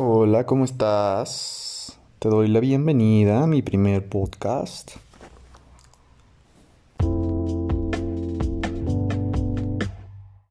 Hola, ¿cómo estás? Te doy la bienvenida a mi primer podcast.